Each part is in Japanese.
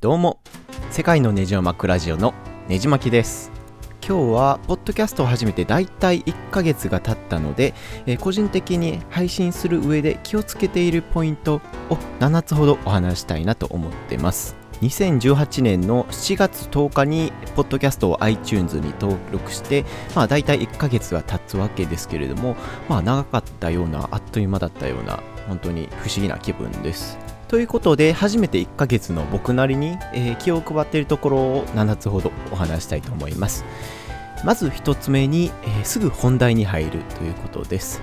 どうも。世界のネジを巻くラジオのネジ巻きです。今日はポッドキャストを始めてだいたい1ヶ月が経ったので、えー個人的に配信する上で気をつけているポイントを7つほどお話したいなと思ってます。2018年の7月10日にポッドキャストを iTunes に登録して、まあ大体1ヶ月が経つわけですけれども、まあ長かったような、あっという間だったような、本当に不思議な気分です。ということで、初めて1ヶ月の僕なりに、えー気を配っているところを7つほどお話したいと思います。まず1つ目に、えーすぐ本題に入るということです。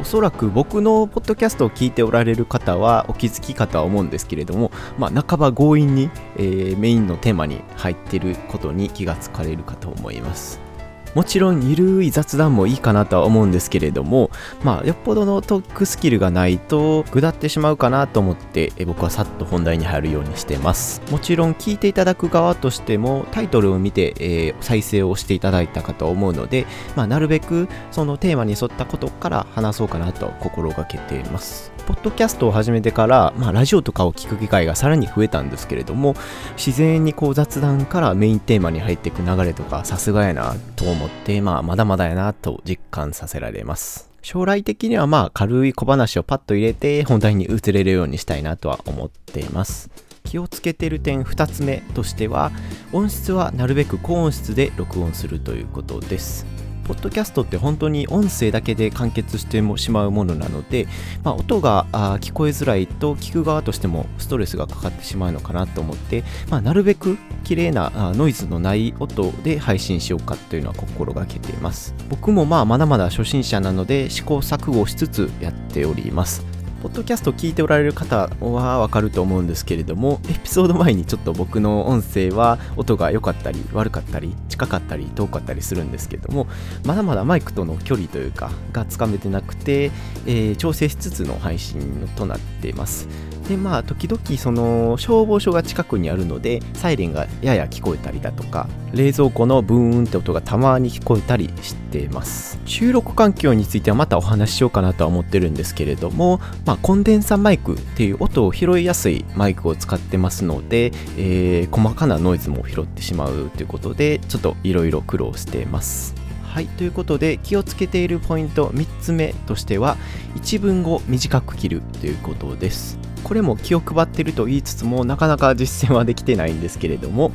おそらく僕のポッドキャストを聞いておられる方はお気づきかとは思うんですけれども、まあ、半ば強引に、えーメインのテーマに入っていることに気がつかれるかと思います。もちろんゆるい雑談もいいかなとは思うんですけれども、まあ、よっぽどのトークスキルがないと、ぐだってしまうかなと思って、僕はさっと本題に入るようにしてます。もちろん聞いていただく側としても、タイトルを見て、えー再生をしていただいたかと思うので、まあ、なるべくそのテーマに沿ったことから話そうかなと心がけています。ポッドキャストを始めてから、まあ、ラジオとかを聞く機会がさらに増えたんですけれども、自然にこう雑談からメインテーマに入っていく流れとかさすがやなと思って、まあ、まだまだやなと実感させられます。将来的にはまあ軽い小話をパッと入れて本題に移れるようにしたいなとは思っています。気をつけてる点2つ目としては音質はなるべく高音質で録音するということです。ポッドキャストって本当に音声だけで完結してしまうものなので、まあ、音が聞こえづらいと聞く側としてもストレスがかかってしまうのかなと思って、まあ、なるべく綺麗なノイズのない音で配信しようかというのは心がけています。僕もまあまだまだ初心者なので試行錯誤しつつやっております。ポッドキャストを聞いておられる方はわかると思うんですけれどもエピソード前にちょっと僕の音声は音が良かったり悪かったり近かったり遠かったりするんですけれどもまだまだマイクとの距離というかがつかめてなくて、えー調整しつつの配信となっています。でまあ時々その消防署が近くにあるのでサイレンがやや聞こえたりだとか冷蔵庫のブーンって音がたまに聞こえたりしています。収録環境についてはまたお話ししようかなとは思ってるんですけれども、まあ、コンデンサマイクっていう音を拾いやすいマイクを使ってますので、えー細かなノイズも拾ってしまうということでちょっといろいろ苦労しています。はいということで気をつけているポイント3つ目としては一文を短く切るということです。これも気を配ってると言いつつもなかなか実践はできてないんですけれども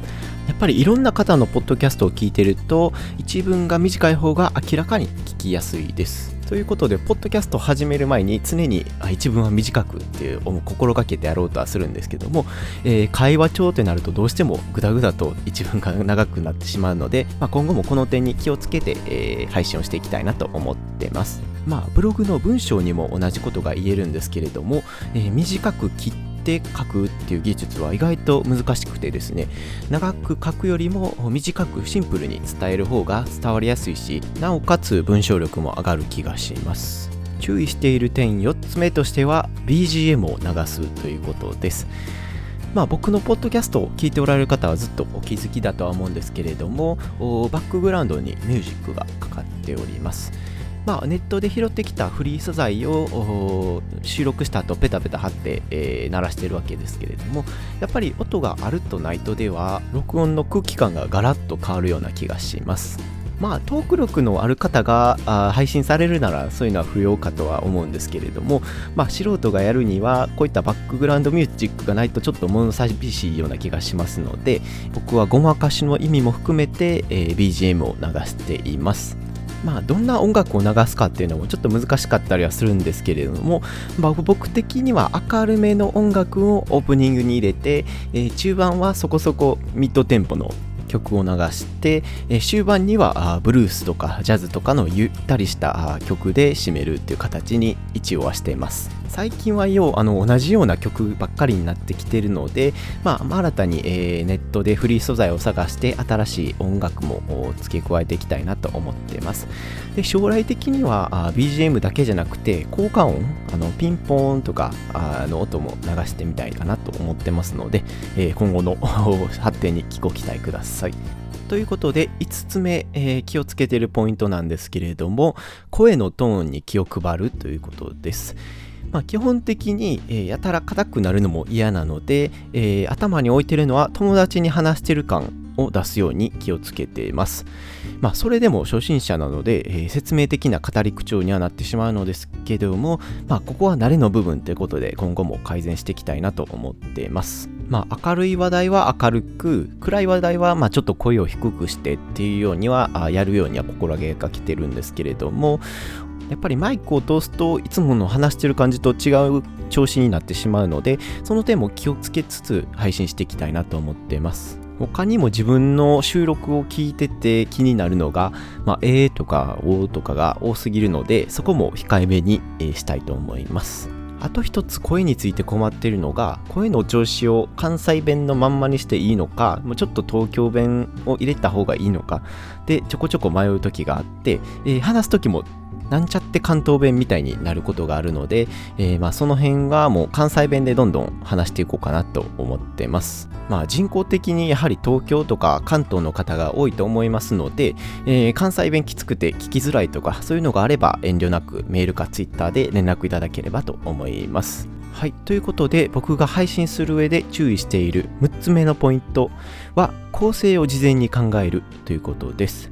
やっぱりいろんな方のポッドキャストを聞いてると一文が短い方が明らかに聞きやすいです。ということでポッドキャストを始める前に常に一文は短くっていうう心がけてやろうとはするんですけども、えー会話帳ってなるとどうしてもグダグダと一文が長くなってしまうので、まあ、今後もこの点に気をつけて、えー配信をしていきたいなと思ってます。まあブログの文章にも同じことが言えるんですけれども、えー短く切って書くっていう技術は意外と難しくてですね長く書くよりも短くシンプルに伝える方が伝わりやすいしなおかつ文章力も上がる気がします。注意している点4つ目としては BGM を流すということです。まあ、僕のポッドキャストを聞いておられる方はずっとお気づきだとは思うんですけれどもバックグラウンドにミュージックがかかっております。まあ、ネットで拾ってきたフリー素材を収録した後ペタペタ貼って、えー鳴らしてるわけですけれどもやっぱり音があるとないとでは録音の空気感がガラッと変わるような気がします。まあトーク力のある方があ配信されるならそういうのは不要かとは思うんですけれどもまあ素人がやるにはこういったバックグラウンドミュージックがないとちょっと物寂しいような気がしますので僕はごまかしの意味も含めて、えー BGM を流しています。まあ、どんな音楽を流すかっていうのもちょっと難しかったりはするんですけれども、まあ、僕的には明るめの音楽をオープニングに入れて、えー中盤はそこそこミッドテンポの曲を流して、え終盤にはあブルースとかジャズとかのゆったりした曲で締めるっていう形に一応はしています。最近はようあの同じような曲ばっかりになってきてるので、まあ、新たに、えーネットでフリー素材を探して新しい音楽も付け加えていきたいなと思ってます。で将来的にはあ BGM だけじゃなくて効果音あのピンポーンとかあの音も流してみたいかなと思ってますので、えー今後の発展にご期待ください。ということで5つ目、えー気をつけてるポイントなんですけれども声のトーンに気を配るということですまあ、基本的に、えー、やたら硬くなるのも嫌なので、えー、頭に置いてるのは友達に話してる感を出すように気をつけています。まあ、それでも初心者なので、えー、説明的な語り口調にはなってしまうのですけども、まあ、ここは慣れの部分ということで今後も改善していきたいなと思っています。まあ、明るい話題は明るく、暗い話題はまちょっと声を低くしてっていうようには、やるようには心がけてるんですけれども、やっぱりマイクを通すといつもの話してる感じと違う調子になってしまうのでその点も気をつけつつ配信していきたいなと思っています。他にも自分の収録を聞いてて気になるのが、まあ、えーとかおーとかが多すぎるのでそこも控えめにしたいと思います。あと一つ声について困っているのが声の調子を関西弁のまんまにしていいのかもうちょっと東京弁を入れた方がいいのかでちょこちょこ迷う時があって、えー、話す時もなんちゃって関東弁みたいになることがあるので、えー、まあその辺がもう関西弁でどんどん話していこうかなと思ってます。まあ人口的にやはり東京とか関東の方が多いと思いますので、えー、関西弁きつくて聞きづらいとかそういうのがあれば遠慮なくメールかツイッターで連絡いただければと思います。はい。ということで、僕が配信する上で注意している6つ目のポイントは、構成を事前に考えるということです。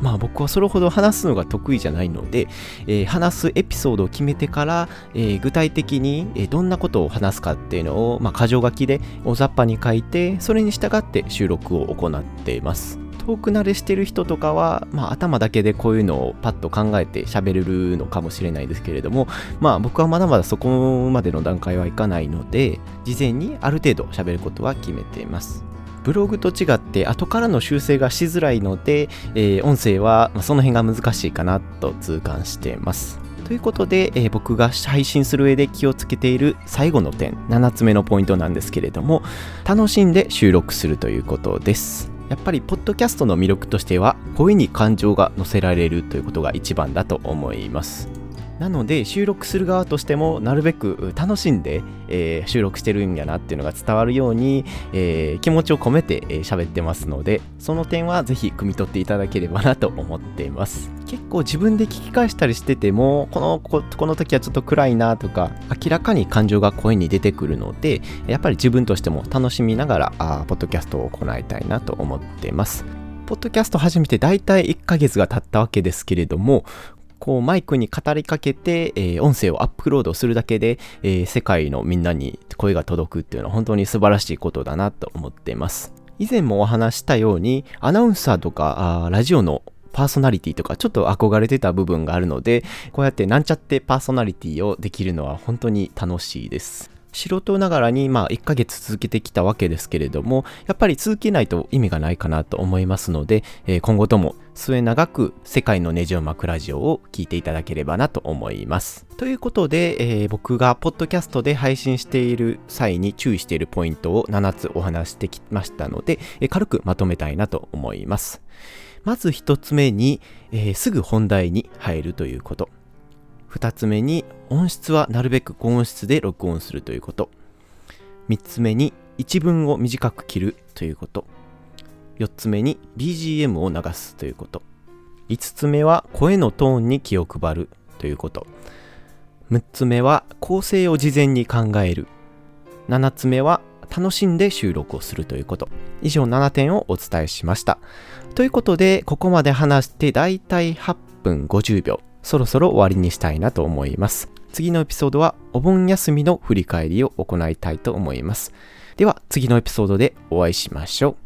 まあ僕はそれほど話すのが得意じゃないので、えー、話すエピソードを決めてから、えー、具体的に、どんなことを話すかっていうのを、まあ、箇条書きで大雑把に書いて、それに従って収録を行っています。遠く慣れしてる人とかは、まあ、頭だけでこういうのをパッと考えて喋れるのかもしれないですけれども、まあ僕はまだまだそこまでの段階はいかないので、事前にある程度喋ることは決めています。ブログと違って後からの修正がしづらいので、えー、音声はその辺が難しいかなと痛感してます。ということで、えー、僕が配信する上で気をつけている最後の点、7つ目のポイントなんですけれども、楽しんで収録するということです。やっぱりポッドキャストの魅力としては声に感情が乗せられるということが一番だと思いますなので収録する側としてもなるべく楽しんで、えー、収録してるんやなっていうのが伝わるように、えー、気持ちを込めて喋、ってますのでその点はぜひ汲み取っていただければなと思っています。結構自分で聞き返したりしててもこのここの時はちょっと暗いなとか明らかに感情が声に出てくるのでやっぱり自分としても楽しみながらあポッドキャストを行いたいなと思っています。ポッドキャスト始めて大体1ヶ月が経ったわけですけれども、こうマイクに語りかけて、えー、音声をアップロードするだけで、えー、世界のみんなに声が届くっていうのは本当に素晴らしいことだなと思っています。以前もお話したように、アナウンサーとかあラジオのパーソナリティとかちょっと憧れてた部分があるので、こうやってなんちゃってパーソナリティをできるのは本当に楽しいです。素人ながらにまあ1ヶ月続けてきたわけですけれども、やっぱり続けないと意味がないかなと思いますので、えー、今後とも末永く世界のネジを巻くラジオを聞いていただければなと思います。ということで、えー、僕がポッドキャストで配信している際に注意しているポイントを7つお話してきましたので、えー、軽くまとめたいなと思います。まず1つ目に、えー、すぐ本題に入るということ。2つ目に音質はなるべく高音質で録音するということ。3つ目に一文を短く切るということ。4つ目に BGM を流すということ。5つ目は声のトーンに気を配るということ。6つ目は構成を事前に考える。7つ目は楽しんで収録をするということ。以上7点をお伝えしました。ということで、ここまで話してだいたい8分50秒。そろそろ終わりにしたいなと思います。次のエピソードはお盆休みの振り返りを行いたいと思います。では次のエピソードでお会いしましょう。